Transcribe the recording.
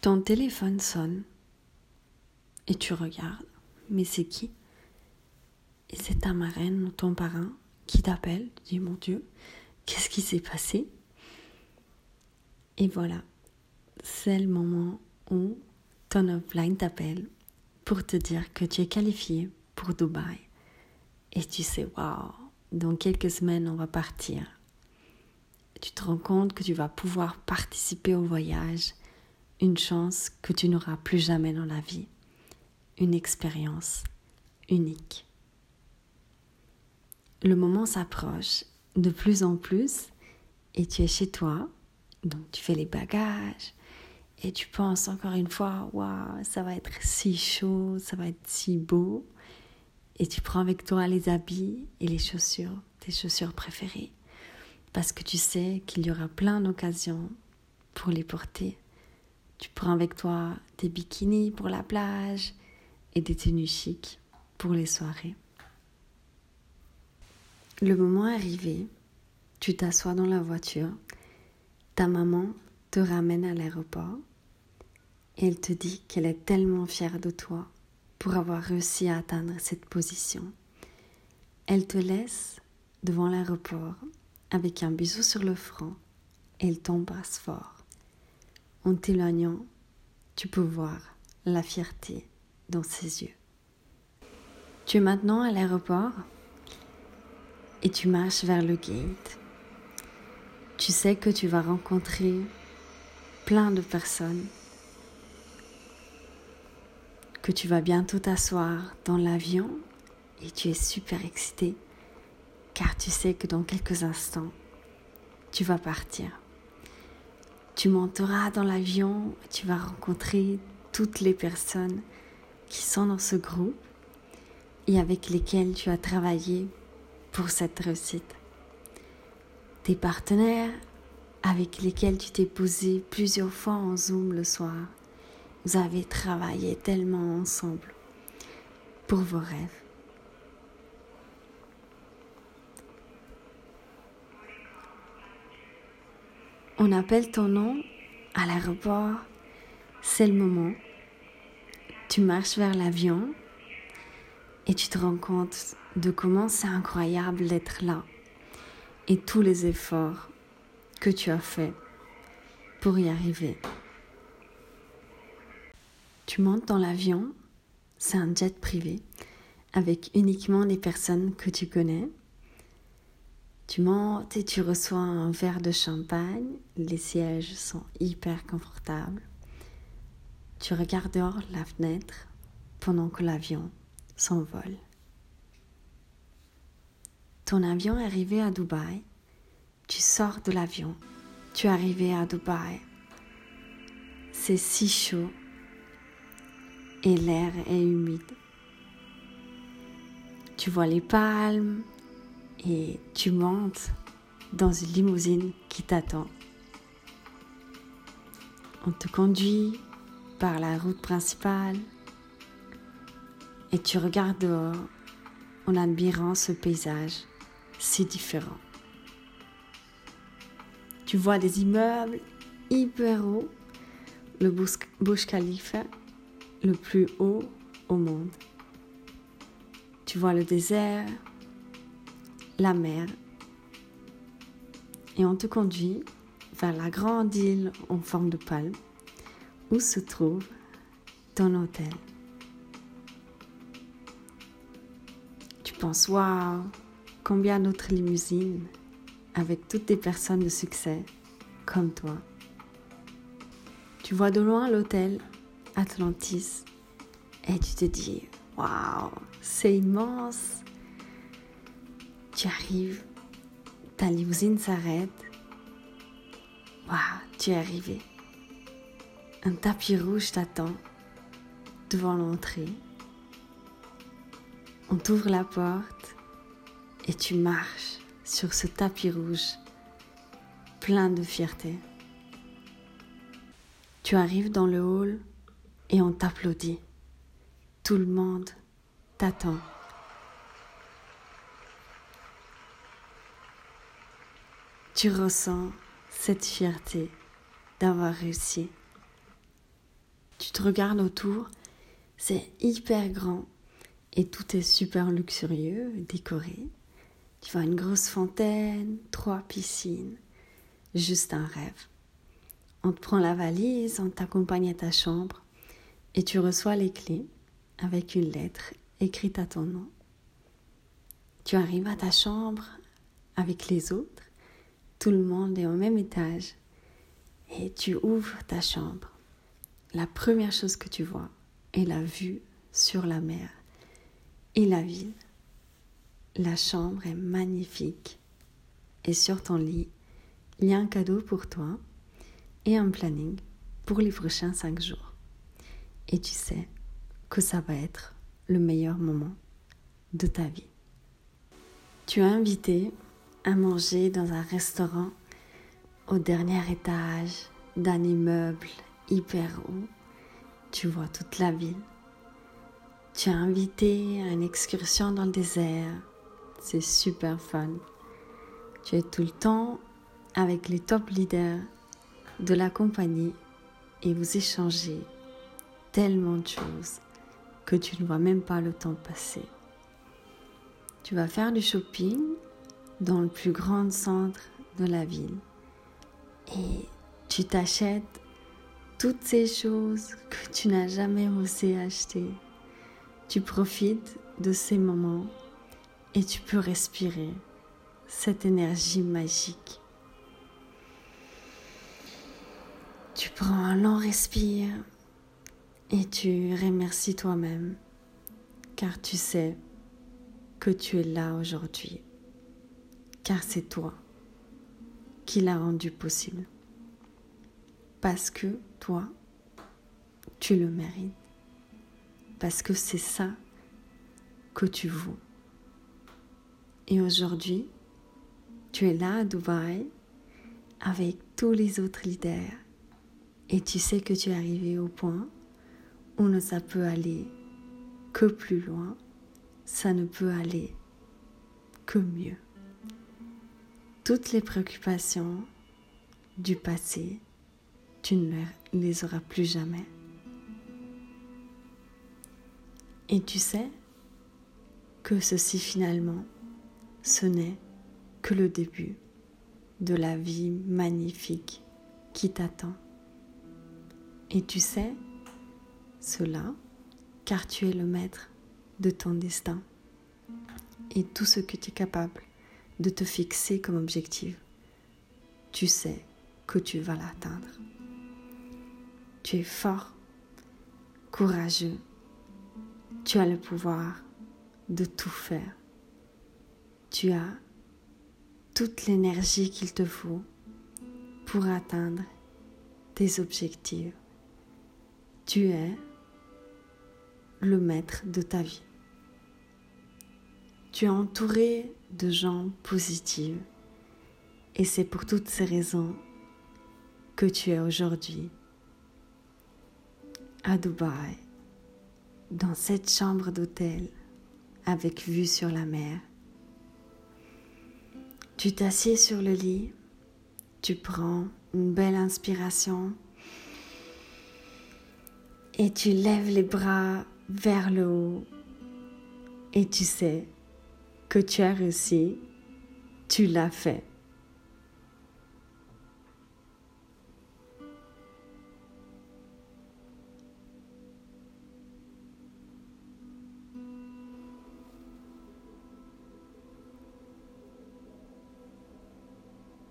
Ton téléphone sonne et tu regardes. Mais c'est qui? Et c'est ta marraine ou ton parrain qui t'appelle. Tu dis mon Dieu, qu'est-ce qui s'est passé? Et voilà, c'est le moment où ton offline t'appelle pour te dire que tu es qualifié pour Dubaï. Et tu sais, waouh, dans quelques semaines, on va partir. Tu te rends compte que tu vas pouvoir participer au voyage, une chance que tu n'auras plus jamais dans la vie, une expérience unique. Le moment s'approche de plus en plus et tu es chez toi, donc tu fais les bagages et tu penses encore une fois, waouh, ça va être si chaud, ça va être si beau. Et tu prends avec toi les habits et les chaussures, tes chaussures préférées, parce que tu sais qu'il y aura plein d'occasions pour les porter. Tu prends avec toi tes bikinis pour la plage et des tenues chics pour les soirées. Le moment arrivé, tu t'assois dans la voiture, ta maman te ramène à l'aéroport et elle te dit qu'elle est tellement fière de toi pour avoir réussi à atteindre cette position. Elle te laisse devant l'aéroport avec un bisou sur le front et elle t'embrasse fort. En t'éloignant, tu peux voir la fierté dans ses yeux. Tu es maintenant à l'aéroport et tu marches vers le gate. Tu sais que tu vas rencontrer plein de personnes que tu vas bientôt t'asseoir dans l'avion et tu es super excité car tu sais que dans quelques instants, tu vas partir. Tu monteras dans l'avion, tu vas rencontrer toutes les personnes qui sont dans ce groupe et avec lesquelles tu as travaillé pour cette réussite. Tes partenaires avec lesquels tu t'es posé plusieurs fois en Zoom le soir vous avez travaillé tellement ensemble pour vos rêves. On appelle ton nom à l'aéroport, c'est le moment. Tu marches vers l'avion et tu te rends compte de comment c'est incroyable d'être là et tous les efforts que tu as faits pour y arriver. Tu montes dans l'avion, c'est un jet privé, avec uniquement les personnes que tu connais. Tu montes et tu reçois un verre de champagne, les sièges sont hyper confortables. Tu regardes dehors la fenêtre pendant que l'avion s'envole. Ton avion est arrivé à Dubaï. Tu sors de l'avion. Tu es arrivé à Dubaï. C'est si chaud et l'air est humide. Tu vois les palmes et tu montes dans une limousine qui t'attend. On te conduit par la route principale et tu regardes dehors en admirant ce paysage si différent. Tu vois des immeubles hyper hauts, le Burj Khalifa le plus haut au monde. Tu vois le désert, la mer, et on te conduit vers la grande île en forme de palme où se trouve ton hôtel. Tu penses, waouh, combien d'autres limousines avec toutes des personnes de succès comme toi. Tu vois de loin l'hôtel Atlantis. Et tu te dis, waouh, c'est immense. Tu arrives, ta limousine s'arrête. Waouh, tu es arrivé. Un tapis rouge t'attend devant l'entrée. On t'ouvre la porte et tu marches sur ce tapis rouge plein de fierté. Tu arrives dans le hall et on t'applaudit. Tout le monde t'attend. Tu ressens cette fierté d'avoir réussi. Tu te regardes autour, c'est hyper grand et tout est super luxurieux, décoré. Tu vois une grosse fontaine, trois piscines, juste un rêve. On te prend la valise, on t'accompagne à ta chambre et tu reçois les clés avec une lettre écrite à ton nom. Tu arrives à ta chambre avec les autres, tout le monde est au même étage et tu ouvres ta chambre. La première chose que tu vois est la vue sur la mer et la ville. La chambre est magnifique et sur ton lit, il y a un cadeau pour toi et un planning pour les prochains cinq jours. Et tu sais que ça va être le meilleur moment de ta vie. Tu es invité à manger dans un restaurant au dernier étage d'un immeuble hyper haut. Tu vois toute la ville. Tu es invité à une excursion dans le désert. C'est super fun. Tu es tout le temps avec les top leaders de la compagnie et vous échangez tellement de choses que tu ne vois même pas le temps passer. Tu vas faire du shopping dans le plus grand centre de la ville et tu t'achètes toutes ces choses que tu n'as jamais osé acheter. Tu profites de ces moments et tu peux respirer cette énergie magique. Tu prends un long respire et tu remercies toi-même car tu sais que tu es là aujourd'hui, car c'est toi qui l'as rendu possible. Parce que toi, tu le mérites parce que c'est ça que tu vaux. Et aujourd'hui, tu es là à Dubaï avec tous les autres leaders et tu sais que tu es arrivé au point où ça peut aller que plus loin, ça ne peut aller que mieux. Toutes les préoccupations du passé, tu ne les auras plus jamais. Et tu sais que ceci finalement, ce n'est que le début de la vie magnifique qui t'attend. Et tu sais cela car tu es le maître de ton destin et tout ce que tu es capable de te fixer comme objectif, tu sais que tu vas l'atteindre. Tu es fort, courageux tu as le pouvoir de tout faire. Tu as toute l'énergie qu'il te faut pour atteindre tes objectifs. Tu es le maître de ta vie. Tu es entouré de gens positifs et c'est pour toutes ces raisons que tu es aujourd'hui à Dubaï dans cette chambre d'hôtel avec vue sur la mer. Tu t'assieds sur le lit, tu prends une belle inspiration et tu lèves les bras vers le haut et tu sais que tu as réussi, tu l'as fait.